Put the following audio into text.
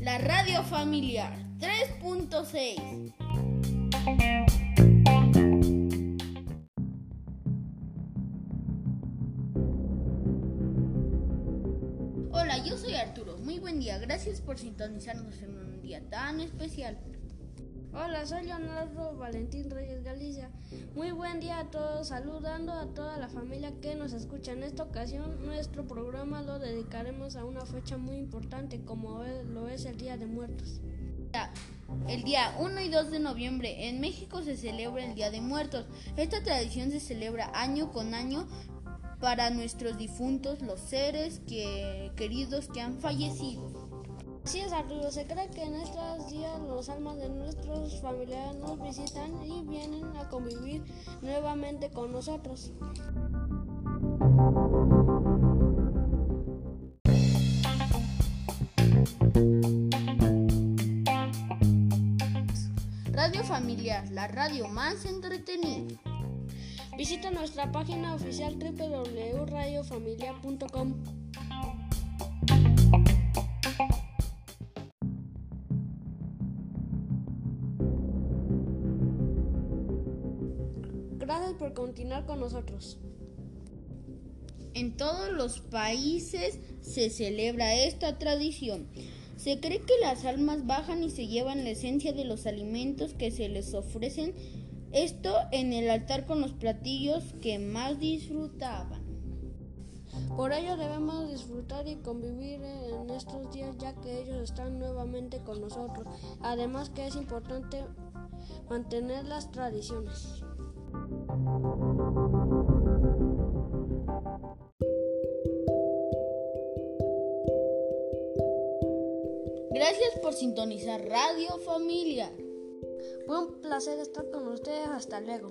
La radio familiar 3.6 Hola, yo soy Arturo. Muy buen día. Gracias por sintonizarnos en un día tan especial. Hola, soy Leonardo Valentín. Muy buen día a todos, saludando a toda la familia que nos escucha. En esta ocasión, nuestro programa lo dedicaremos a una fecha muy importante, como lo es el Día de Muertos. El día 1 y 2 de noviembre en México se celebra el Día de Muertos. Esta tradición se celebra año con año para nuestros difuntos, los seres que, queridos que han fallecido. Así es, Arturo. Se cree que en estos días los almas de nuestros familiares nos visitan y vienen a convivir nuevamente con nosotros. Radio Familiar, la radio más entretenida. Visita nuestra página oficial www.radiofamilia.com. Gracias por continuar con nosotros. En todos los países se celebra esta tradición. Se cree que las almas bajan y se llevan la esencia de los alimentos que se les ofrecen, esto en el altar con los platillos que más disfrutaban. Por ello debemos disfrutar y convivir en estos días ya que ellos están nuevamente con nosotros. Además que es importante mantener las tradiciones. Gracias por sintonizar Radio Familia. Fue un placer estar con ustedes. Hasta luego.